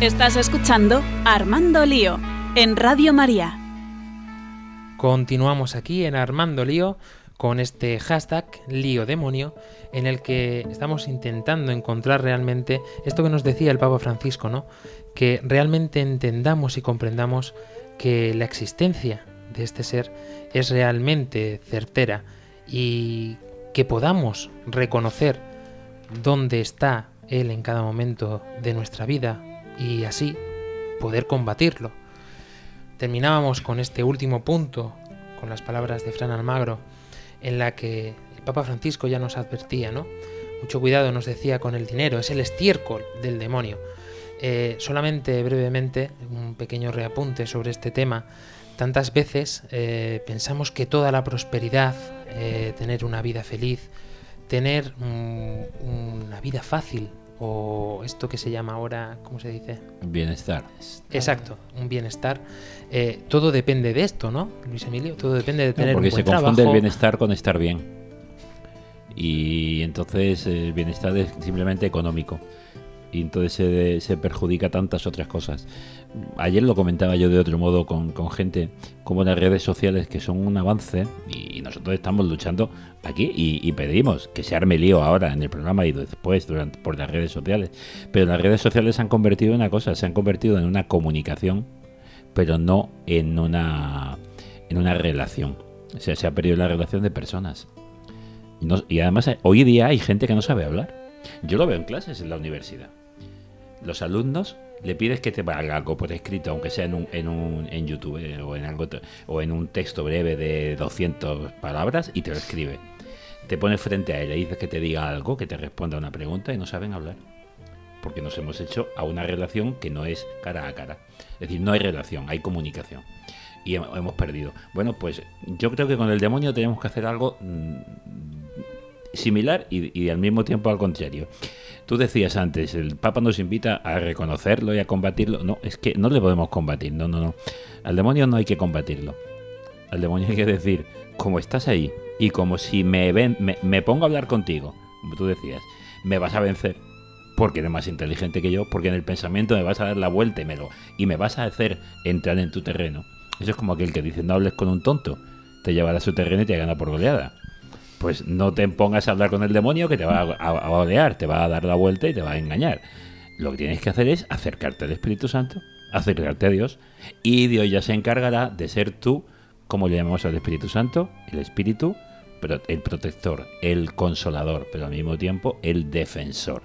Estás escuchando Armando Lío en Radio María. Continuamos aquí en Armando Lío con este hashtag lío demonio en el que estamos intentando encontrar realmente esto que nos decía el Papa Francisco, ¿no? Que realmente entendamos y comprendamos que la existencia de este ser es realmente certera y que podamos reconocer dónde está él en cada momento de nuestra vida y así poder combatirlo. Terminábamos con este último punto, con las palabras de Fran Almagro, en la que el Papa Francisco ya nos advertía, ¿no? Mucho cuidado nos decía con el dinero, es el estiércol del demonio. Eh, solamente brevemente, un pequeño reapunte sobre este tema. Tantas veces eh, pensamos que toda la prosperidad, eh, tener una vida feliz, tener una vida fácil, o esto que se llama ahora, ¿cómo se dice? Bienestar. Exacto, un bienestar. Eh, todo depende de esto, ¿no, Luis Emilio? Todo depende de No, tener porque un buen se confunde trabajo. el bienestar con estar bien. Y entonces el bienestar es simplemente económico. Y entonces se, se perjudica tantas otras cosas. Ayer lo comentaba yo de otro modo con, con gente como las redes sociales que son un avance y nosotros estamos luchando aquí y, pedimos que se arme lío ahora en el programa y después durante, por las redes sociales. Pero las redes sociales se han convertido en una cosa, se han convertido en una comunicación, pero no en una, en una relación. O sea, se ha perdido la relación de personas. Y, además hoy día hay gente que no sabe hablar. Yo lo veo en clases en la universidad. Los alumnos le pides que te haga algo por escrito, aunque sea en, un, en, un, en YouTube eh, o en, algo, o en un texto breve de 200 palabras y te lo escribe. Te pones frente a él y dices que te diga algo, que te responda una pregunta y no saben hablar. Porque nos hemos hecho a una relación que no es cara a cara. Es decir, no hay relación, hay comunicación. Y hem- hemos perdido. Bueno, pues yo creo que con el demonio tenemos que hacer algo mm, similar y al mismo tiempo al contrario. Tú decías antes, el Papa nos invita a reconocerlo y a combatirlo. No, es que no le podemos combatir, no, no, no. Al demonio no hay que combatirlo. Al demonio hay que decir, como estás ahí y como si me, ven, me, pongo a hablar contigo, como tú decías, me vas a vencer porque eres más inteligente que yo, porque en el pensamiento me vas a dar la vuelta y me, y me vas a hacer entrar en tu terreno. Eso es como aquel que dice, no hables con un tonto, te llevará a su terreno y te gana por goleada. Pues no te pongas a hablar con el demonio que te va a, a, a golear, te va a dar la vuelta y te va a engañar. Lo que tienes que hacer es acercarte al Espíritu Santo, acercarte a Dios, y Dios ya se encargará de ser tú, como le llamamos al Espíritu Santo, el Espíritu, pero el protector, el consolador, pero al mismo tiempo el defensor.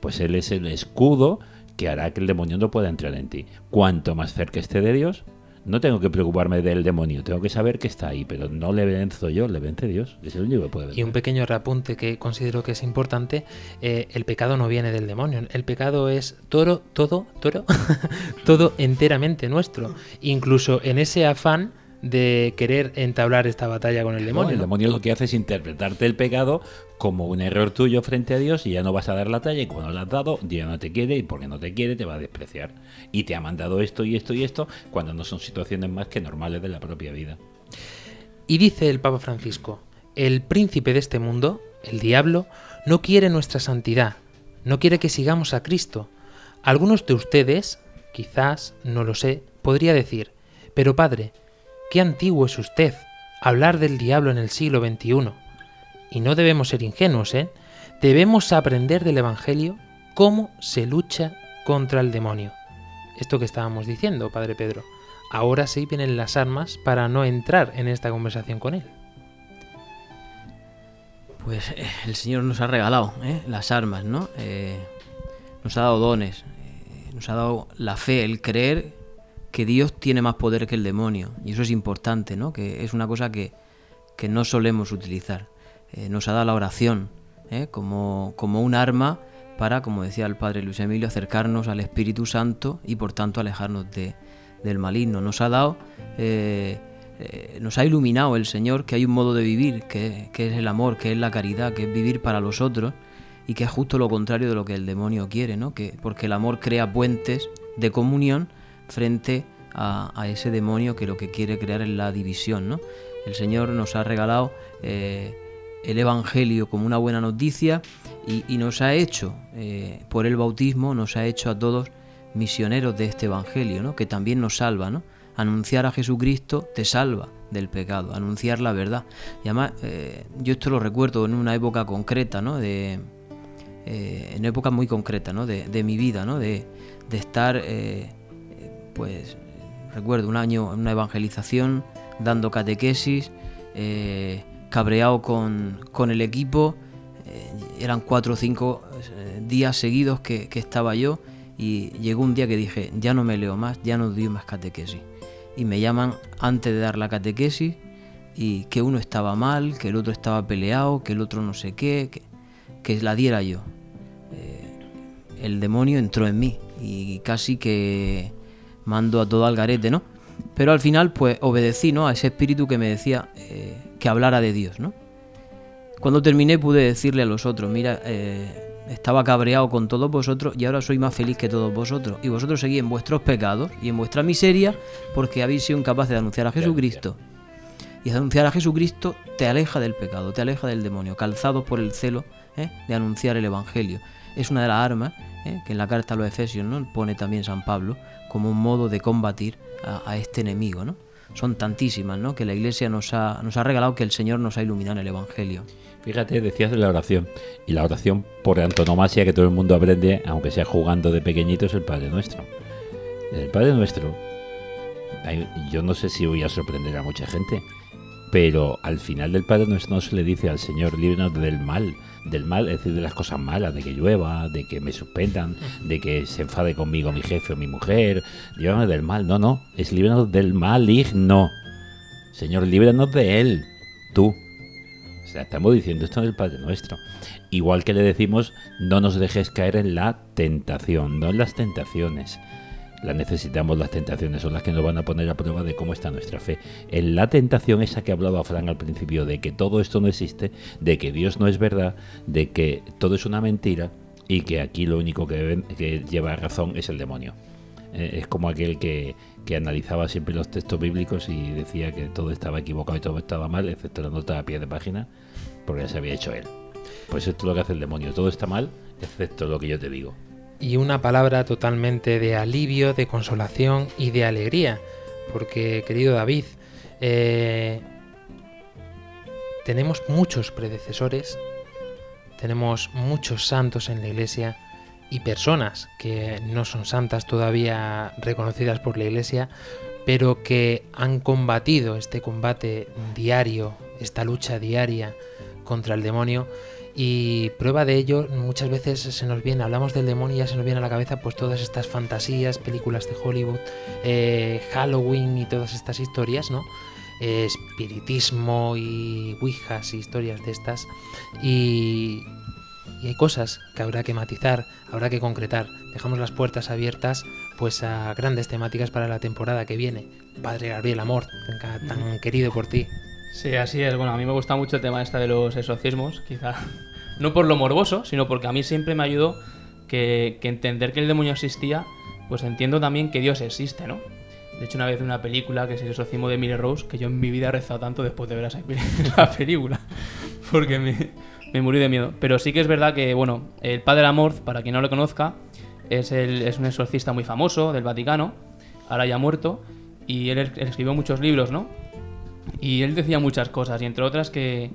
Pues Él es el escudo que hará que el demonio no pueda entrar en ti. Cuanto más cerca esté de Dios, no tengo que preocuparme del demonio, tengo que saber que está ahí, pero no le venzo yo, le vence Dios. Es el único que puede vencer. Y un pequeño reapunte que considero que es importante, eh, el pecado no viene del demonio, el pecado es todo, todo, todo, todo enteramente nuestro. Incluso en ese afán de querer entablar esta batalla con el No, demonio. el ¿no? demonio lo que hace es interpretarte el pecado como un error tuyo frente a Dios y ya no vas a dar la talla y cuando la has dado, Dios no te quiere y porque no te quiere te va a despreciar. Y te ha mandado esto y esto y esto cuando no son situaciones más que normales de la propia vida. Y dice el Papa Francisco, el príncipe de este mundo, el diablo, no quiere nuestra santidad, no quiere que sigamos a Cristo. Algunos de ustedes, quizás, no lo sé, podría decir, pero padre, qué antiguo es usted hablar del diablo en el siglo XXI. Y no debemos ser ingenuos, ¿eh? Debemos aprender del Evangelio cómo se lucha contra el demonio. Esto que estábamos diciendo, Padre Pedro. Ahora sí vienen las armas para no entrar en esta conversación con él. Pues eh, el Señor nos ha regalado ¿eh? las armas, ¿no? Eh, nos ha dado dones, eh, nos ha dado la fe, el creer que Dios tiene más poder que el demonio. Y eso es importante, ¿no? Que es una cosa que, que no solemos utilizar. Eh, nos ha dado la oración ¿eh? como, como un arma para, como decía el Padre Luis Emilio, acercarnos al Espíritu Santo y por tanto alejarnos de, del maligno. Nos ha dado... eh, eh, nos ha iluminado el Señor que hay un modo de vivir, que, que es el amor, que es la caridad, que es vivir para los otros y que es justo lo contrario de lo que el demonio quiere, ¿no? Que, porque el amor crea puentes de comunión frente a, ese demonio que lo que quiere crear es la división, ¿no? El Señor nos ha regalado eh, el Evangelio como una buena noticia y, nos ha hecho, eh, por el bautismo, nos ha hecho a todos misioneros de este Evangelio, ¿no? Que también nos salva, ¿no? Anunciar a Jesucristo te salva del pecado, anunciar la verdad. Y además, eh, yo esto lo recuerdo en una época concreta, ¿no? De, en época muy concreta, ¿no? De, de mi vida, ¿no? De, de estar, pues, recuerdo un año en una evangelización, dando catequesis, eh, cabreado con, con el equipo, eh, eran cuatro o cinco eh, días seguidos que, estaba yo y llegó un día que dije, ya no me leo más, ya no doy más catequesis. Y me llaman antes de dar la catequesis y que uno estaba mal, que el otro estaba peleado, que el otro no sé qué, que, que la diera yo. Eh, el demonio entró en mí y casi que mando a todo al garete, ¿no? Pero al final pues obedecí, ¿no? A ese espíritu que me decía eh, que hablara de Dios, ¿no? Cuando terminé pude decirle a los otros, mira, eh, estaba cabreado con todos vosotros y ahora soy más feliz que todos vosotros. Y vosotros seguís en vuestros pecados y en vuestra miseria porque habéis sido incapaces de anunciar a Jesucristo. Y anunciar a Jesucristo te aleja del pecado, te aleja del demonio, calzados por el celo ¿eh? de anunciar el Evangelio. Es una de las armas ¿eh? que en la carta a los Efesios ¿no? pone también San Pablo como un modo de combatir a, este enemigo. ¿no? Son tantísimas ¿no? que la Iglesia nos ha, nos ha regalado, que el Señor nos ha iluminado en el Evangelio. Fíjate, decías de la oración. Y la oración por antonomasia que todo el mundo aprende, aunque sea jugando de pequeñito, es el Padre Nuestro. El Padre Nuestro, yo no sé si voy a sorprender a mucha gente, pero al final del Padre Nuestro no se le dice al Señor, líbranos del mal. Del mal, es decir, de las cosas malas, de que llueva, de que me suspendan, de que se enfade conmigo mi jefe o mi mujer. Líbranos del mal. No, no, es líbranos del maligno. Señor, líbranos de él, tú. O sea, estamos diciendo esto en el Padre Nuestro. Igual que le decimos, no nos dejes caer en la tentación, no en las tentaciones. Las necesitamos las tentaciones, son las que nos van a poner a prueba de cómo está nuestra fe. En la tentación esa que hablaba Fran al principio, de que todo esto no existe, de que Dios no es verdad, de que todo es una mentira y que aquí lo único que, que lleva razón es el demonio. Eh, es como aquel que, que analizaba siempre los textos bíblicos y decía que todo estaba equivocado y todo estaba mal, excepto la nota a pie de página, porque ya se había hecho él. Pues esto es lo que hace el demonio, todo está mal, excepto lo que yo te digo. Y una palabra totalmente de alivio, de consolación y de alegría. Porque, querido David, eh, tenemos muchos predecesores, tenemos muchos santos en la iglesia y personas que no son santas todavía reconocidas por la iglesia, pero que han combatido este combate diario, esta lucha diaria contra el demonio y prueba de ello, muchas veces se nos viene, hablamos del demonio y ya se nos viene a la cabeza pues todas estas fantasías, películas de Hollywood, eh, Halloween y todas estas historias, ¿no? Eh, espiritismo y ouijas y historias de estas. Y, y hay cosas que habrá que matizar, habrá que concretar. dejamos las puertas abiertas pues a grandes temáticas para la temporada que viene. Padre Gabriel Amor, tan, tan querido por ti. Sí, así es. Bueno, a mí me gusta mucho el tema este de los exorcismos, quizá. No por lo morboso, sino porque a mí siempre me ayudó que, que entender que el demonio existía, pues entiendo también que Dios existe, ¿no? De hecho, una vez en una película que es el exorcismo de Emily Rose, que yo en mi vida he rezado tanto después de ver esa, la película, porque me, me morí de miedo. Pero sí que es verdad que, bueno, el Padre Amor, para quien no lo conozca, es, el, es un exorcista muy famoso del Vaticano, ahora ya muerto, y él escribió muchos libros, ¿no? Y él decía muchas cosas, y entre otras que,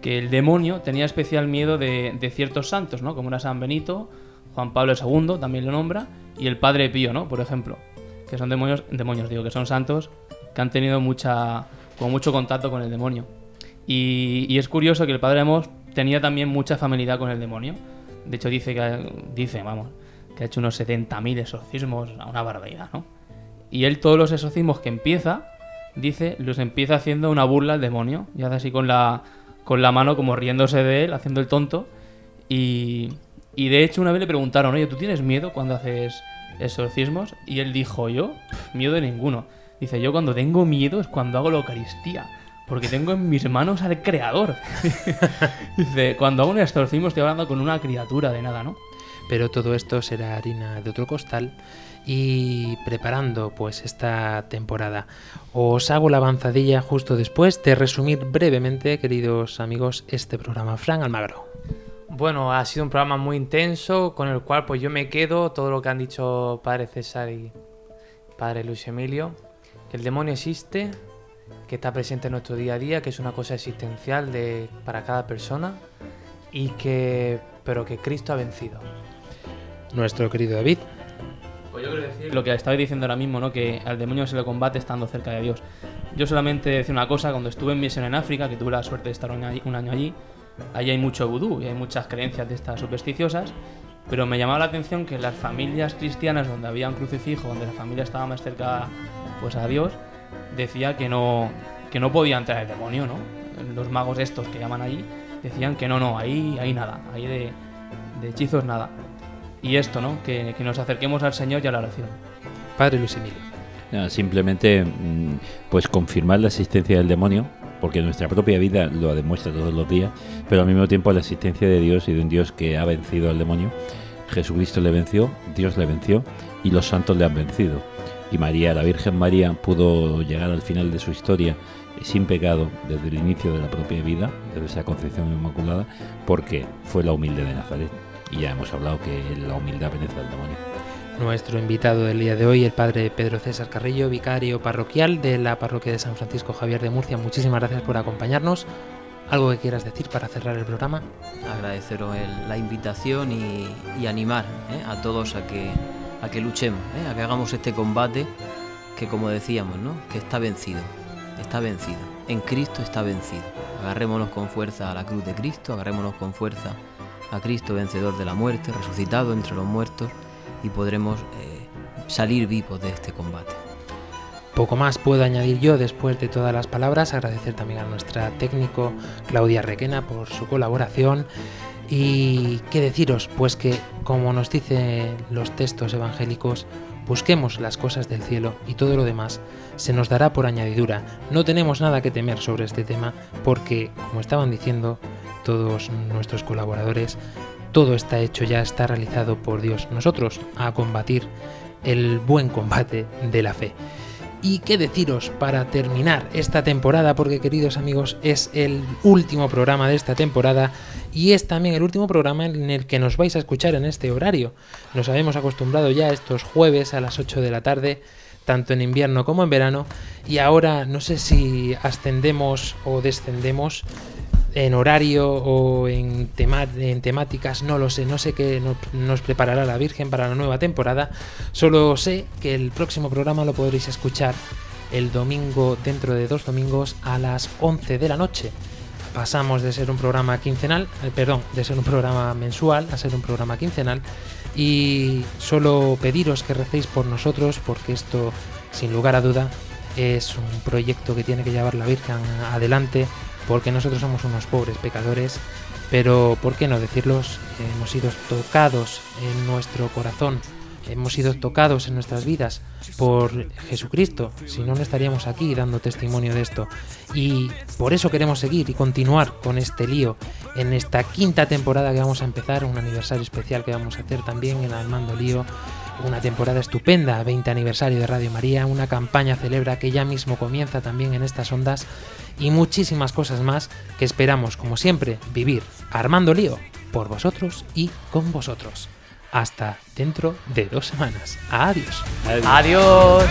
que el demonio tenía especial miedo de, de ciertos santos, ¿no? Como era San Benito, Juan Pablo II también lo nombra, y el Padre Pío, ¿no? Por ejemplo, que son demonios, demonios digo, que son santos que han tenido mucha, como mucho contacto con el demonio. Y, y es curioso que el Padre Amor tenía también mucha familiaridad con el demonio. De hecho, dice que, dice, vamos, que ha hecho unos 70.000 exorcismos, una barbaridad, ¿no? Y él todos los exorcismos que empieza, dice, los empieza haciendo una burla al demonio. Y hace así con la, con la mano como riéndose de él, haciendo el tonto. Y, y de hecho una vez le preguntaron, oye, ¿tú tienes miedo cuando haces exorcismos? Y él dijo, yo, "Pf, miedo de ninguno. Dice, yo cuando tengo miedo es cuando hago la Eucaristía. Porque tengo en mis manos al Creador. Dice, cuando hago un exorcismo estoy hablando con una criatura de nada, ¿no? Pero todo esto será harina de otro costal y preparando pues esta temporada. Os hago la avanzadilla justo después de resumir brevemente, queridos amigos, este programa. Fran Almagro. Bueno, ha sido un programa muy intenso con el cual pues yo me quedo todo lo que han dicho Padre César y Padre Luis Emilio, que el demonio existe, que está presente en nuestro día a día, que es una cosa existencial de, para cada persona y que pero que Cristo ha vencido. Nuestro querido David. Pues yo lo que estabais diciendo ahora mismo, ¿no? Que al demonio se le combate estando cerca de Dios. Yo solamente decir una cosa, cuando estuve en misión en África, que tuve la suerte de estar un año, allí, allí hay mucho vudú y hay muchas creencias de estas supersticiosas, pero me llamaba la atención que las familias cristianas donde había un crucifijo, donde la familia estaba más cerca pues a Dios, decía que no, que no podía entrar el demonio, ¿no? Los magos estos que llaman allí decían que no, no, ahí, ahí nada, ahí de, de hechizos nada. Y esto, ¿no? Que, que nos acerquemos al Señor y a la oración. Padre Luis Emilio. Simplemente mm, pues confirmar la existencia del demonio, porque nuestra propia vida lo demuestra todos los días, pero al mismo tiempo la existencia de Dios y de un Dios que ha vencido al demonio. Jesucristo le venció, Dios le venció y los santos le han vencido. Y María, la Virgen María, pudo llegar al final de su historia sin pecado desde el inicio de la propia vida, desde esa concepción inmaculada, porque fue la humilde de Nazaret. Y ya hemos hablado que la humildad vence al demonio. Nuestro invitado del día de hoy, el padre Pedro César Carrillo, vicario parroquial de la parroquia de San Francisco Javier de Murcia. Muchísimas gracias por acompañarnos. ¿Algo que quieras decir para cerrar el programa? Agradeceros el- la invitación y, y animar ¿eh? a todos a que, a que luchemos, ¿eh? a que hagamos este combate que como decíamos, ¿no? que está vencido, está vencido. En Cristo está vencido. Agarrémonos con fuerza a la cruz de Cristo, agarrémonos con fuerza a Cristo vencedor de la muerte, resucitado entre los muertos y podremos eh, salir vivos de este combate. Poco más puedo añadir yo después de todas las palabras. Agradecer también a nuestra técnico Claudia Requena por su colaboración. Y qué deciros, pues que como nos dicen los textos evangélicos, busquemos las cosas del cielo y todo lo demás se nos dará por añadidura. No tenemos nada que temer sobre este tema porque, como estaban diciendo todos nuestros colaboradores, todo está hecho ya, está realizado por Dios. Nosotros a combatir el buen combate de la fe. Y qué deciros para terminar esta temporada, porque queridos amigos, es el último programa de esta temporada y es también el último programa en el que nos vais a escuchar en este horario. Nos habíamos acostumbrado ya estos jueves a las 8 de la tarde, tanto en invierno como en verano, y ahora no sé si ascendemos o descendemos en horario o en, tema- en temáticas, no lo sé, no sé qué no- nos preparará la Virgen para la nueva temporada, solo sé que el próximo programa lo podréis escuchar el domingo, dentro de dos domingos, a las 11 de la noche. Pasamos de ser un programa quincenal, eh, perdón, de ser un programa mensual a ser un programa quincenal. Y solo pediros que recéis por nosotros porque esto, sin lugar a duda, es un proyecto que tiene que llevar la Virgen adelante porque nosotros somos unos pobres pecadores pero ¿por qué no decirlos? Hemos sido tocados en nuestro corazón, hemos sido tocados en nuestras vidas por Jesucristo, si no, no estaríamos aquí dando testimonio de esto. Y por eso queremos seguir y continuar con este lío en esta quinta temporada que vamos a empezar, un aniversario especial que vamos a hacer también en Armando Lío. Una temporada estupenda, 20 aniversario de Radio María, una campaña celebra que ya mismo comienza también en estas ondas y muchísimas cosas más que esperamos, como siempre, vivir armando lío por vosotros y con vosotros. Hasta dentro de dos semanas. Adiós. Adiós.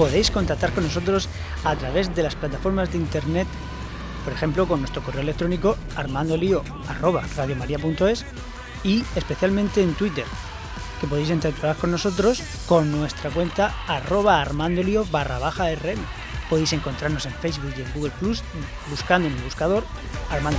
Podéis contactar con nosotros a través de las plataformas de internet, por ejemplo, con nuestro correo electrónico armandolio@radiomaria.es y especialmente en Twitter, que podéis interactuar con nosotros con nuestra cuenta arroba armandolio barra baja rm. Podéis encontrarnos en Facebook y en Google Plus buscando en el buscador Armando